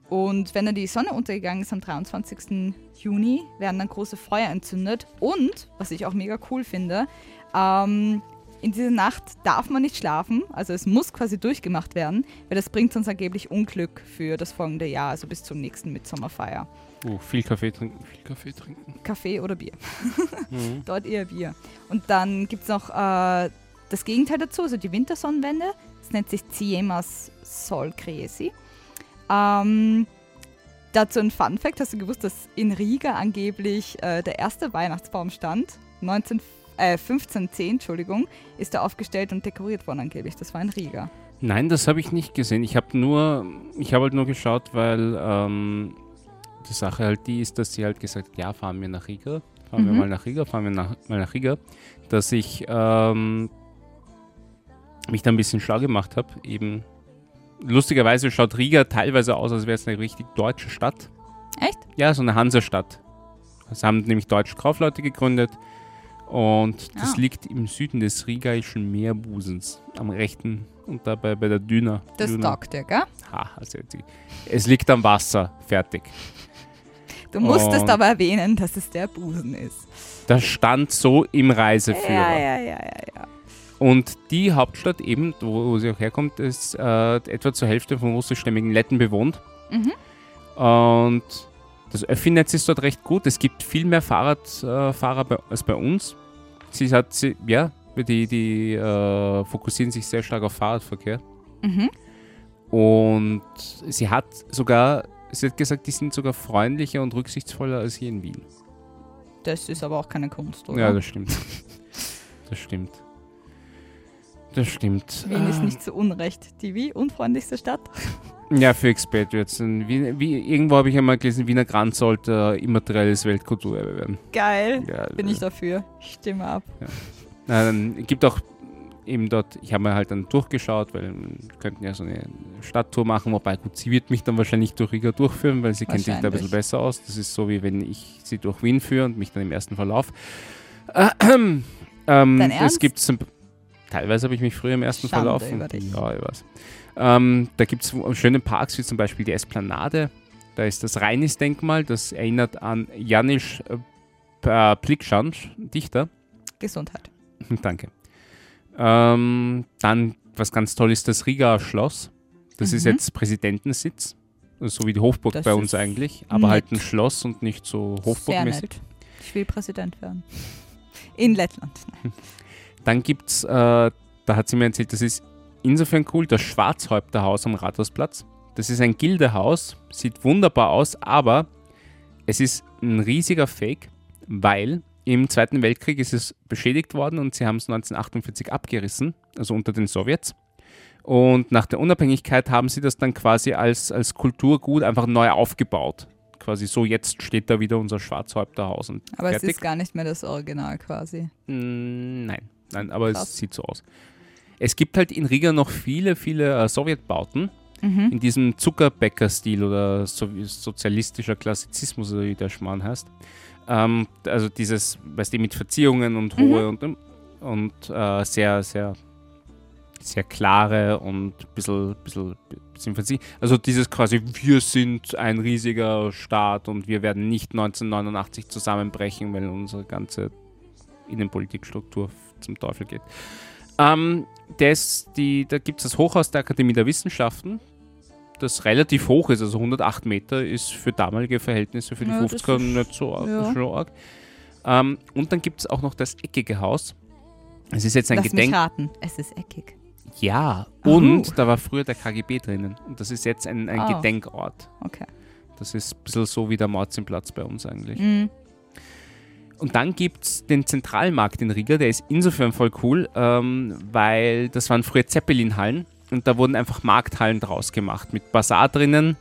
und wenn dann die Sonne untergegangen ist am 23. Juni, werden dann große Feuer entzündet. Und, was ich auch mega cool finde, ähm, in dieser Nacht darf man nicht schlafen. Also es muss quasi durchgemacht werden, weil das bringt uns angeblich Unglück für das folgende Jahr, also bis zur nächsten Mitsommerfeier. Oh, viel Kaffee trinken, viel Kaffee trinken. Kaffee oder Bier. Mhm. Dort eher Bier. Und dann gibt es noch äh, das Gegenteil dazu, also die Wintersonnenwende. Das nennt sich Ciemas Sol Cresi. Ähm, dazu ein Fun Fact: Hast du gewusst, dass in Riga angeblich äh, der erste Weihnachtsbaum stand? 19, äh, 1510, Entschuldigung, ist er aufgestellt und dekoriert worden angeblich. Das war in Riga. Nein, das habe ich nicht gesehen. Ich habe nur, ich habe halt nur geschaut, weil ähm, die Sache halt die ist, dass sie halt gesagt hat, ja, fahren wir nach Riga, fahren wir Mhm. mal nach Riga, fahren wir nach, mal nach Riga, dass ich ähm, mich da ein bisschen schlau gemacht habe. Eben lustigerweise schaut Riga teilweise aus, als wäre es eine richtig deutsche Stadt. Echt? Ja, so eine Hansestadt. Das haben nämlich deutsche Kaufleute gegründet. Und das Ah. liegt im Süden des Rigaischen Meerbusens, am rechten und dabei bei der Düna. Das Düna. taugt dir, gell? Ha, also jetzt- es liegt am Wasser, fertig. Du musstest Und- aber erwähnen, dass es der Busen ist. Das stand so im Reiseführer. Ja, ja, ja, ja, ja. Und die Hauptstadt eben, wo, wo sie auch herkommt, ist äh, etwa zur Hälfte von russischstämmigen Letten bewohnt. Mhm. Und das Öffi-Netz ist dort recht gut. Es gibt viel mehr Fahrradfahrer äh, bei, als bei uns. Sie hat, sie, ja, die, die äh, fokussieren sich sehr stark auf Fahrradverkehr. Mhm. Und sie hat sogar, sie hat gesagt, die sind sogar freundlicher und rücksichtsvoller als hier in Wien. Das ist aber auch keine Kunst, oder? Ja, das stimmt. Das stimmt. Das stimmt. Wien ist Ah. nicht zu Unrecht die wie unfreundlichste Stadt. Ja, für Expatriates. Wien, wie, irgendwo habe ich einmal gelesen, Wiener Grand sollte äh, immaterielles Weltkulturerbe werden. Geil. Ja, Bin ich dafür. Stimme ab. Na, dann gibt auch eben dort, ich habe mir halt dann durchgeschaut, weil wir könnten ja so eine Stadttour machen, wobei gut, sie wird mich dann wahrscheinlich durch Riga durchführen, weil sie kennt sich da ein bisschen besser aus. Das ist so, wie wenn ich sie durch Wien führe und mich dann im ersten Verlauf. Ähm, Dein es Ernst? gibt zum, teilweise habe ich mich früher im ersten Schande Verlauf. über dich. Ja, ich weiß. Ähm, da gibt es schöne Parks, wie zum Beispiel die Esplanade. Da ist das Reinis-Denkmal, das erinnert an Janis äh, Plikschansch, Dichter. Gesundheit. Danke. Ähm, dann, was ganz toll ist, das Riga Schloss. Das ist Mhm. jetzt Präsidentensitz. So wie die Hofburg Das bei uns ist eigentlich. Aber nett. halt ein Schloss und nicht so Hofburgmäßig. Ich will Präsident werden. In Lettland. Dann gibt es, äh, da hat sie mir erzählt, das ist insofern cool, das Schwarzhäupterhaus am Rathausplatz. Das ist ein Gildehaus, sieht wunderbar aus, aber es ist ein riesiger Fake, weil im Zweiten Weltkrieg ist es beschädigt worden und sie haben es 1948 abgerissen, also unter den Sowjets. Und nach der Unabhängigkeit haben sie das dann quasi als, als Kulturgut einfach neu aufgebaut. Quasi so, jetzt steht da wieder unser Schwarzhäupterhaus und Aber fertig. es ist gar nicht mehr das Original quasi. Mm, Nein, nein, aber Krass. es sieht so aus. Es gibt halt in Riga noch viele, viele äh, Sowjetbauten Mhm. in diesem Zuckerbäcker-Stil oder so, sozialistischer Klassizismus, wie der Schmarrn heißt. Ähm, also dieses, weißt du, mit Verziehungen und hohe und, und äh, sehr, sehr, sehr klare und ein bisschen, bisschen, bisschen verziehen. Also dieses quasi, wir sind ein riesiger Staat und wir werden nicht 1989 zusammenbrechen, weil unsere ganze Innenpolitikstruktur zum Teufel geht. Ähm, das, die, da gibt es das Hochhaus der Akademie der Wissenschaften, das relativ hoch ist, also 108 Meter ist für damalige Verhältnisse für die Ja, das 50er ist- nicht so arg. ja. schon arg. Ähm, und dann gibt es auch noch das eckige Haus. Es ist jetzt ein Lass mich Gedenk. raten. Es ist eckig. Ja, Oh. und da war früher der KGB drinnen. Und das ist jetzt ein, ein Ah. Gedenkort. Okay. Das ist ein bisschen so wie der Mauzimplatz bei uns eigentlich. Mhm. Und dann gibt es den Zentralmarkt in Riga, der ist insofern voll cool, ähm, weil das waren früher Zeppelin-Hallen und da wurden einfach Markthallen draus gemacht mit Bazar drinnen.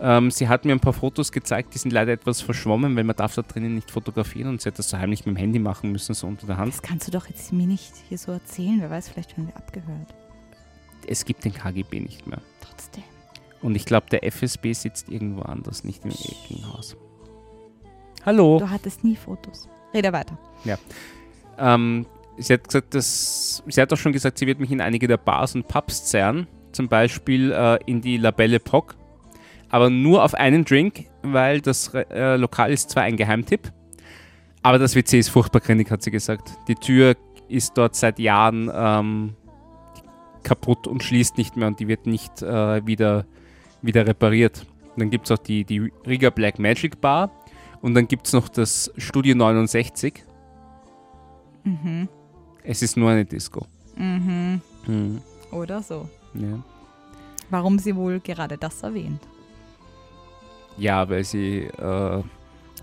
Ähm, sie hat mir ein paar Fotos gezeigt, die sind leider etwas verschwommen, weil man darf da drinnen nicht fotografieren und sie hat das so heimlich mit dem Handy machen müssen, so unter der Hand. Das kannst du doch jetzt mir nicht hier so erzählen. Wer weiß, vielleicht werden wir abgehört. Es gibt den KGB nicht mehr. Trotzdem. Und ich glaube, der FSB sitzt irgendwo anders, nicht im Eckenhaus. Hallo. Du hattest nie Fotos. Rede weiter. Ähm, sie hat gesagt, dass, sie hat auch schon gesagt, sie wird mich in einige der Bars und Pubs zerren, zum Beispiel äh, in die La Belle Epoque, aber nur auf einen Drink, weil das äh, Lokal ist zwar ein Geheimtipp, aber das WC ist furchtbar grindig, hat sie gesagt. Die Tür ist dort seit Jahren ähm, kaputt und schließt nicht mehr und die wird nicht äh, wieder, wieder repariert. Und dann gibt es auch die, die Riga Black Magic Bar und dann gibt es noch das Studio 69. Mhm. Es ist nur eine Disco. Mhm. Mhm. Oder so. Ja. Warum sie wohl gerade das erwähnt? ja, weil sie äh, ein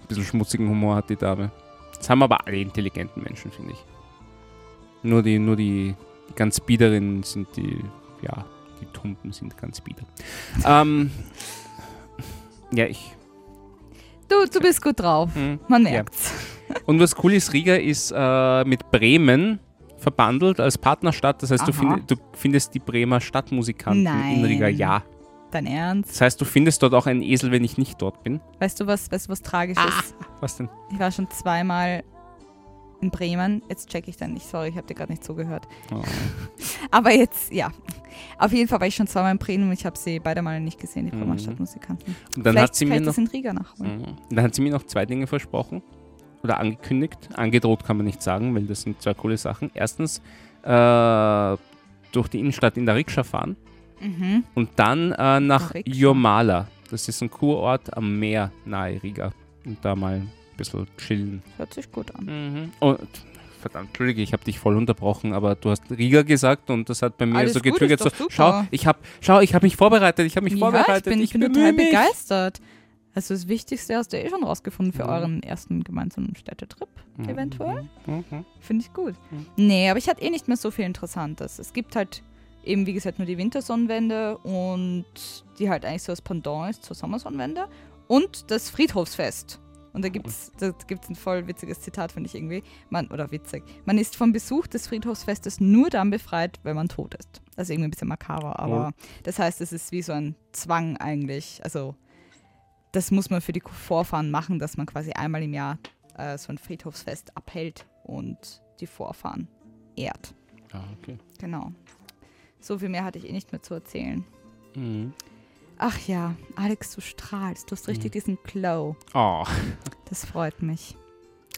bisschen schmutzigen Humor hat, die Dame. Das haben aber alle intelligenten Menschen, finde ich. Nur die, nur die, die ganz Biederen sind die, ja, die Tumpen sind ganz bieder. ähm, ja, ich. Du, du bist gut drauf. hm. Man Ja. merkt's. Und was cool ist, Riga ist äh, mit Bremen verbandelt als Partnerstadt. Das heißt, du, Aha. find, du findest die Bremer Stadtmusikanten in Riga. Nein. Ja. Dein Ernst? Das heißt, du findest dort auch einen Esel, wenn ich nicht dort bin. Weißt du, was, weißt du, was tragisch Ah. ist? Was denn? Ich war schon zweimal in Bremen. Jetzt check ich dann nicht. Sorry, ich habe dir gerade nicht zugehört. Oh. Aber jetzt, ja. Auf jeden Fall war ich schon zweimal in Bremen und ich habe sie beide Mal nicht gesehen, die Bremer Mhm. Stadtmusikanten. Und dann Vielleicht hat sie mir noch Riga nachholen. Mhm. Dann hat sie mir noch zwei Dinge versprochen oder angekündigt. Angedroht kann man nicht sagen, weil das sind zwei coole Sachen. Erstens äh, durch die Innenstadt in der Rikscha fahren Mhm. und dann äh, nach. Jomala. Das ist ein Kurort am Meer nahe Riga. Und da mal ein bisschen chillen. Hört sich gut an. Mhm. Und, verdammt, Entschuldige, ich habe dich voll unterbrochen, aber du hast Riga gesagt und das hat bei mir Alles so gut, getriggert. So, schau, ich habe schau, ich hab mich vorbereitet, ich habe mich Ja, ich vorbereitet. bin, ich bin total mich. begeistert. Also das Wichtigste hast du eh schon rausgefunden für Mhm. euren ersten gemeinsamen Städtetrip, Mhm. eventuell. Mhm. Finde ich gut. Mhm. Nee, aber ich hatte eh nicht mehr so viel Interessantes. Es gibt halt eben, wie gesagt, nur die Wintersonnenwende und die halt eigentlich so das Pendant ist zur Sommersonnenwende und das Friedhofsfest. Und da gibt es da gibt's ein voll witziges Zitat, finde ich irgendwie. Man, oder witzig. Man ist vom Besuch des Friedhofsfestes nur dann befreit, wenn man tot ist. Das ist irgendwie ein bisschen makaber, aber das heißt, es ist wie so ein Zwang eigentlich. Also, das muss man für die Vorfahren machen, dass man quasi einmal im Jahr äh, so ein Friedhofsfest abhält und die Vorfahren ehrt. Ah, okay. Genau. So viel mehr hatte ich eh nicht mehr zu erzählen. Mhm. Ach ja, Alex, du strahlst. Du hast richtig Mhm. diesen Glow. Oh. Das freut mich.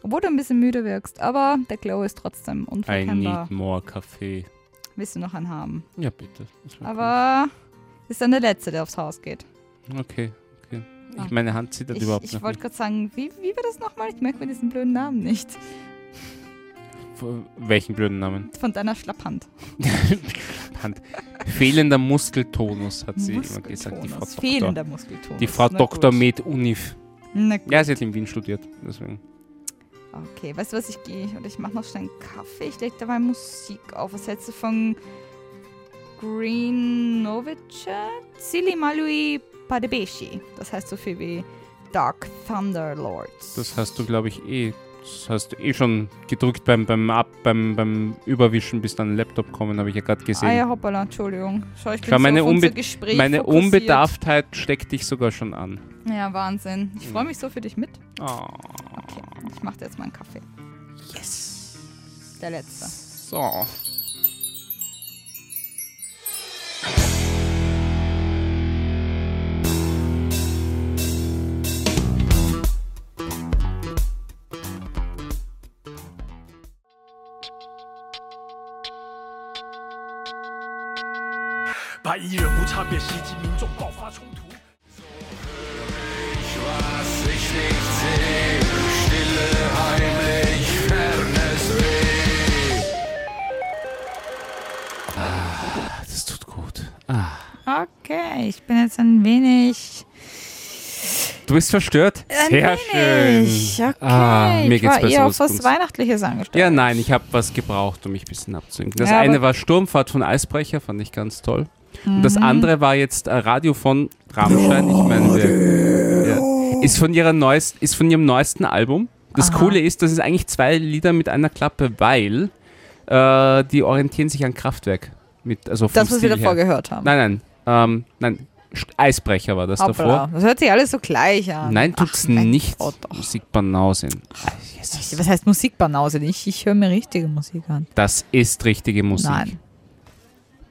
Obwohl du ein bisschen müde wirkst, aber der Glow ist trotzdem I unverkennbar. need more Kaffee. Willst du noch einen haben? Ja, bitte. Aber ist dann der Letzte, der aufs Haus geht. cool. Okay, okay. Ah. Ich, meine Hand zittert Ich, überhaupt ich noch wollte gerade sagen, wie, wie war das nochmal? Ich merke mir diesen blöden Namen nicht. Welchen blöden Namen? Von deiner Schlapphand. Hand. Fehlender Muskeltonus, hat sie immer gesagt. Die Frau Muskeltonus. Doktor. Fehlender Muskeltonus. Die Frau Na Dr. gut. Med Unif. Na gut. Ja, sie hat in Wien studiert. Deswegen. Okay, weißt du was, ich gehe und ich mache noch schnell einen Kaffee. Ich lege dabei Musik auf. Was hältst du von Green Novice? Sili Malui Padebeshi. Das heißt so viel wie Dark Thunder Lords. Das hast du, glaube ich, eh. Das hast du eh schon gedrückt beim, beim, Ab, beim, beim Überwischen, bis dann ein Laptop kommen, habe ich ja gerade gesehen. Ah ja, hoppala, Entschuldigung. Schau, ich bin Schau, meine so Unbe- Gespräch Meine fokussiert. Unbedarftheit steckt dich sogar schon an. Ja, Wahnsinn. Ich freue mich so für dich mit. Oh. Okay, ich mache dir jetzt mal einen Kaffee. Yes. Der letzte. So. 他依然无差别袭击民众，爆发冲突。Ah, das tut gut. Okay, ich bin jetzt ein wenig. Du bist verstört? Ein Sehr wenig. schön. Okay, ah, mir ich geht's war besser eher auf was Weihnachtliches angestellt. Ja, nein, ich habe was gebraucht, um mich ein bisschen abzulenken. Das ja, eine war Sturmfahrt von Eisbrecher, fand ich ganz toll. Und Mhm. das andere war jetzt äh, Radio von Rammstein. Ich meine, wir, ja, ist, von ihrer neuest, ist von ihrem neuesten Album. Das Aha. Coole ist, das ist eigentlich zwei Lieder mit einer Klappe, weil äh, die orientieren sich an Kraftwerk. Mit, also Das, was wir Stil davor her. gehört haben. Nein, nein, ähm, nein. Eisbrecher war das Hoppla. davor. Das hört sich alles so gleich an. Nein, tut's Ach, mein nicht. Gott. Musikbanausen. Was heißt Musikbanause nicht? Ich höre mir richtige Musik an. Das ist richtige Musik. Nein.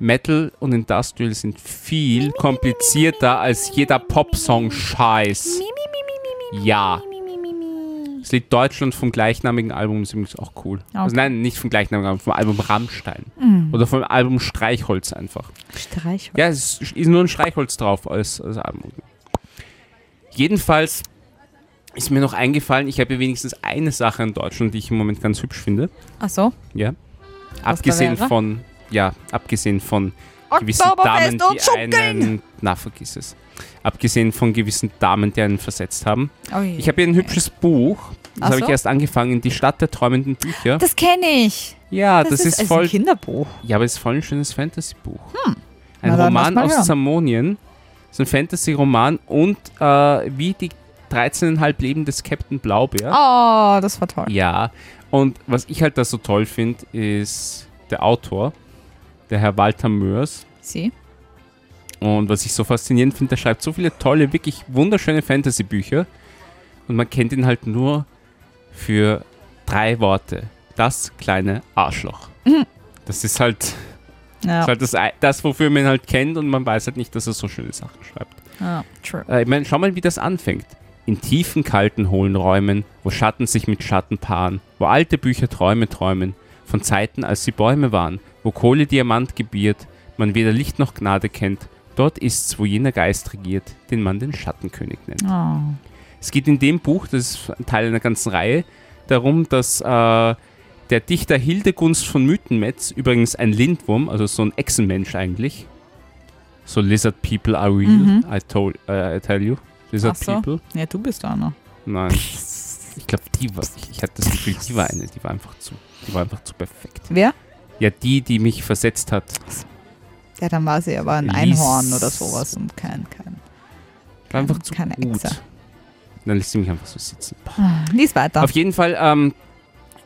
Metal und Industrial sind viel komplizierter als jeder Popsong-Scheiß. Ja. Das Lied Deutschland vom gleichnamigen Album ist übrigens auch cool. Also Okay. nein, nicht vom gleichnamigen Album, vom Album Rammstein. Oder vom Album Streichholz einfach. Streich. Ja, es ist ist nur ein Streichholz drauf als, als Album. Jedenfalls ist mir noch eingefallen, ich habe ja wenigstens eine Sache in Deutschland, die ich im Moment ganz hübsch finde. Ach so. Ja. Was abgesehen von, ja, abgesehen von gewissen Damen, die einen, na vergiss es. Abgesehen von gewissen Damen, die einen versetzt haben. Oh je. Ich habe hier ein hübsches Buch. Das habe ich erst angefangen, die Stadt der träumenden Bücher. Das kenne ich. ja, das, ist, also voll, ein Kinderbuch. ja, aber es ist voll ein schönes Fantasy-Buch. Ein Hm. Na dann lass Roman aus hören. Zamonien. Das ist ein Fantasy-Roman und äh, wie die 13,5 Leben des Captain Blaubeer. Oh, das war toll. Ja, und was ich halt da so toll finde, ist der Autor, der Herr Walter Mörs. Sie? Und was ich so faszinierend finde, der schreibt so viele tolle, wirklich wunderschöne Fantasy-Bücher. Und man kennt ihn halt nur für drei Worte. Das kleine Arschloch. Das ist halt, das, Ja. ist halt das, das, wofür man ihn halt kennt und man weiß halt nicht, dass er so schöne Sachen schreibt. ja. True. Äh, ich meine, schau mal, wie das anfängt. In tiefen, kalten, hohlen Räumen, wo Schatten sich mit Schatten paaren, wo alte Bücher Träume träumen, von Zeiten, als sie Bäume waren, wo Kohle Diamant gebiert, man weder Licht noch Gnade kennt, dort ist's, wo jener Geist regiert, den man den Schattenkönig nennt. Oh. Es geht in dem Buch, das ist ein Teil einer ganzen Reihe, darum, dass äh, der Dichter Hildegunst von Mythenmetz, übrigens ein Lindwurm, also so ein Echsenmensch eigentlich, so Lizard People are real, Mhm. I, told, äh, I tell you. Lizard so. People? Ja, du bist da noch. Nein. Ich glaube, die war, ich, ich hatte das Gefühl, die war eine, die war einfach zu, die war einfach zu perfekt. Wer? Ja, die, die mich versetzt hat, Ja, dann war sie aber ein Lies- Einhorn oder sowas und kein, kein. war einfach zu Keine gut. Echse. Dann lässt sie mich einfach so sitzen. Lies weiter. Auf jeden Fall, ähm,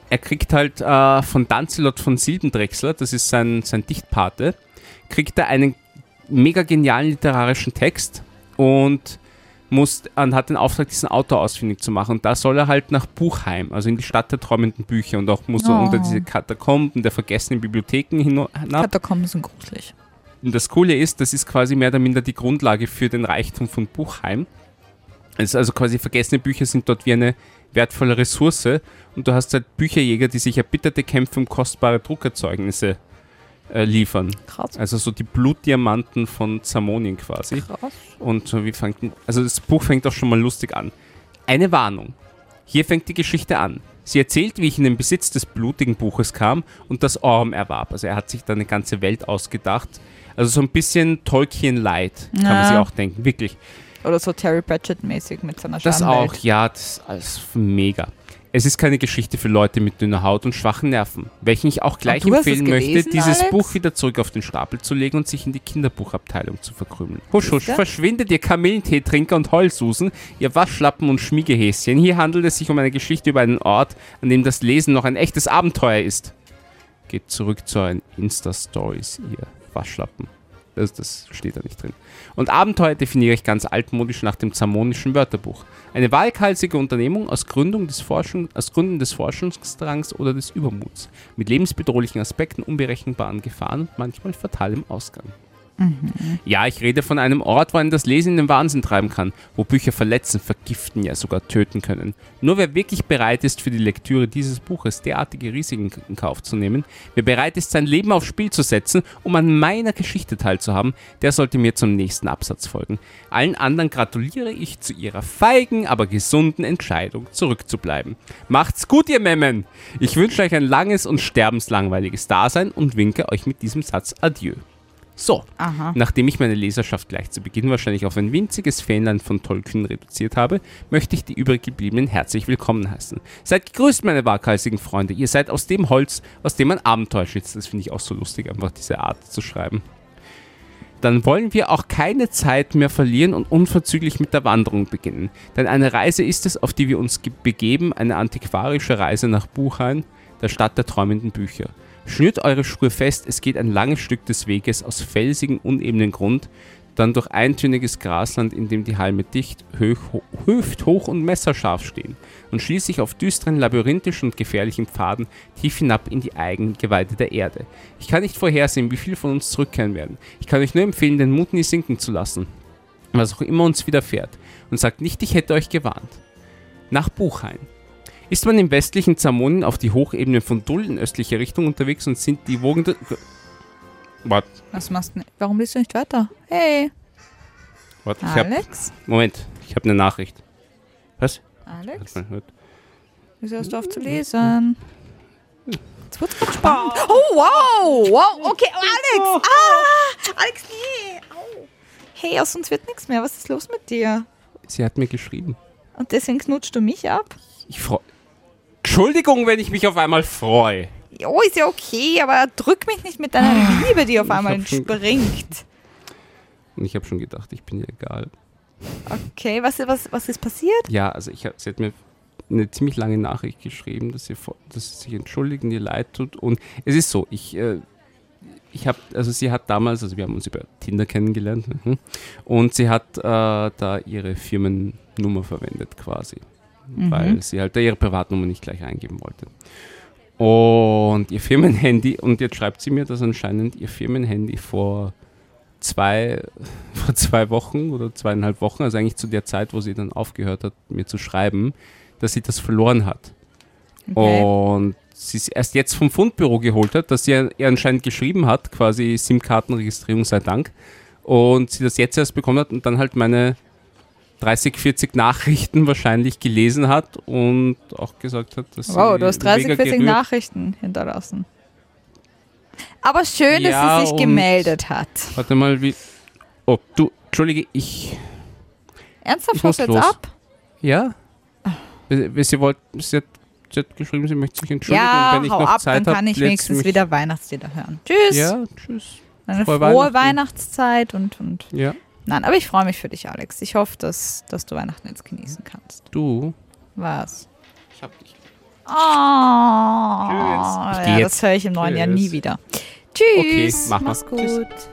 er kriegt halt äh, von Danzelot von Silbendrechsler, das ist sein, sein Dichtpate, kriegt er einen mega genialen literarischen Text und muss, und hat den Auftrag, diesen Autor ausfindig zu machen. Und da soll er halt nach Buchheim, also in die Stadt der träumenden Bücher und auch muss er Oh. unter diese Katakomben der vergessenen Bibliotheken hin- hinab. Katakomben sind gruselig. Und das Coole ist, das ist quasi mehr oder minder die Grundlage für den Reichtum von Buchheim. Also quasi vergessene Bücher sind dort wie eine wertvolle Ressource und du hast halt Bücherjäger, die sich erbitterte Kämpfe um kostbare Druckerzeugnisse äh, liefern. Krass. Also so die Blutdiamanten von Zamonien quasi. Krass. Und so wie fängt, also das Buch fängt auch schon mal lustig an. Eine Warnung. Hier fängt die Geschichte an. Sie erzählt, wie ich in den Besitz des blutigen Buches kam und das Orm erwarb. Also er hat sich da eine ganze Welt ausgedacht. Also so ein bisschen Tolkien-Light, kann man Ja. sich auch denken. Wirklich. Oder so Terry Pratchett-mäßig mit seiner Das Schamwelt. auch, ja, das ist alles mega. Es ist keine Geschichte für Leute mit dünner Haut und schwachen Nerven, welchen ich auch gleich empfehlen möchte, gelesen, dieses Alex? Buch wieder zurück auf den Stapel zu legen und sich in die Kinderbuchabteilung zu verkrümeln. Husch, husch, verschwindet ihr Kamillenteetrinker und Heulsusen, ihr Waschlappen und Schmiegehäschen. Hier handelt es sich um eine Geschichte über einen Ort, an dem das Lesen noch ein echtes Abenteuer ist. Geht zurück zu euren Insta-Stories, ihr Waschlappen. Das, das steht da nicht drin. Und Abenteuer definiere ich ganz altmodisch nach dem zamonischen Wörterbuch. Eine waghalsige Unternehmung aus, Gründung des Forschung, aus Gründen des Forschungsdrangs oder des Übermuts. Mit lebensbedrohlichen Aspekten, unberechenbaren Gefahren und manchmal fatalem Ausgang. Ja, ich rede von einem Ort, wo einen das Lesen in den Wahnsinn treiben kann, wo Bücher verletzen, vergiften, ja sogar töten können. Nur wer wirklich bereit ist, für die Lektüre dieses Buches derartige Risiken in Kauf zu nehmen, wer bereit ist, sein Leben aufs Spiel zu setzen, um an meiner Geschichte teilzuhaben, der sollte mir zum nächsten Absatz folgen. Allen anderen gratuliere ich zu ihrer feigen, aber gesunden Entscheidung, zurückzubleiben. Macht's gut, ihr Memmen! Ich wünsche euch ein langes und sterbenslangweiliges Dasein und winke euch mit diesem Satz Adieu. So, Aha. nachdem ich meine Leserschaft gleich zu Beginn wahrscheinlich auf ein winziges Fähnlein von Tolkien reduziert habe, möchte ich die übrig gebliebenen herzlich willkommen heißen. Seid gegrüßt, meine waghalsigen Freunde. Ihr seid aus dem Holz, aus dem ein Abenteuer schützt. Das finde ich auch so lustig, einfach diese Art zu schreiben. Dann wollen wir auch keine Zeit mehr verlieren und unverzüglich mit der Wanderung beginnen. Denn eine Reise ist es, auf die wir uns ge- begeben, eine antiquarische Reise nach Buchhain, der Stadt der träumenden Bücher. Schnürt eure Schuhe fest, es geht ein langes Stück des Weges aus felsigen, unebenen Grund, dann durch eintöniges Grasland, in dem die Halme dicht, hoch, hüfthoch und messerscharf stehen und schließlich auf düsteren, labyrinthischen und gefährlichen Pfaden tief hinab in die Eigengeweide der Erde. Ich kann nicht vorhersehen, wie viele von uns zurückkehren werden. Ich kann euch nur empfehlen, den Mut nie sinken zu lassen, was auch immer uns widerfährt, und sagt nicht, ich hätte euch gewarnt. Nach Buchhain. Ist man im westlichen Zamonin auf die Hochebene von Dull in östlicher Richtung unterwegs und sind die Wogen... Warte, Was machst du? Warum liest du nicht weiter? Hey, warte, ich hab... Alex? Moment, ich habe eine Nachricht. Was? Alex? Wieso hast du auf zu lesen? Jetzt wird's grad spannend. Oh, wow! Wow, okay, Alex! Ah! Alex, nee! Au. Hey, aus uns wird nichts mehr. Was ist los mit dir? Sie hat mir geschrieben. Und deswegen knutschst du mich ab? Ich freue... Entschuldigung, wenn ich mich auf einmal freue. Jo, ist ja okay, aber drück mich nicht mit deiner Liebe, die auf einmal entspringt. Und ich habe schon gedacht, ich bin ihr egal. Okay, was, was, was ist passiert? Ja, also ich hab, sie hat mir eine ziemlich lange Nachricht geschrieben, dass sie, dass sie sich entschuldigt und ihr leid tut. Und es ist so, ich, äh, ich habe, also sie hat damals, also wir haben uns über Tinder kennengelernt, mhm. und sie hat äh, da ihre Firmennummer verwendet quasi, weil sie halt ihre Privatnummer nicht gleich eingeben wollte. Und ihr Firmenhandy, und jetzt schreibt sie mir, dass anscheinend ihr Firmenhandy vor zwei, vor zwei Wochen oder zweieinhalb Wochen, also eigentlich zu der Zeit, wo sie dann aufgehört hat, mir zu schreiben, dass sie das verloren hat. Okay. Und sie es erst jetzt vom Fundbüro geholt hat, dass sie ihr anscheinend geschrieben hat, quasi SIM-Kartenregistrierung sei Dank. Und sie das jetzt erst bekommen hat und dann halt meine 30, 40 Nachrichten wahrscheinlich gelesen hat und auch gesagt hat, dass Wow, du hast 30, mega 40 gerührt- Nachrichten hinterlassen. Aber schön, Ja, dass sie sich gemeldet hat. Warte mal, wie. Oh, du, Entschuldige, ich. Ernsthaft, Ich muss jetzt los. ab? Ja? Sie, wollt, sie, hat, sie hat geschrieben, sie möchte sich entschuldigen. Ja, und wenn ich hau noch ab, Zeit dann kann hab, ich wenigstens mich- wieder Weihnachtslieder hören. Tschüss. Ja, tschüss. Eine Frohe frohe. Weihnachtszeit und, und. Ja, Nein, aber ich freue mich für dich, Alex. Ich hoffe, dass, dass du Weihnachten jetzt genießen kannst. du. Was? Ich hab dich. Oh, Tschüss. Ich ja, jetzt. das höre ich im neuen Jahr nie Tschüss. wieder. Tschüss. Okay, mach mal. Mach's gut. Tschüss.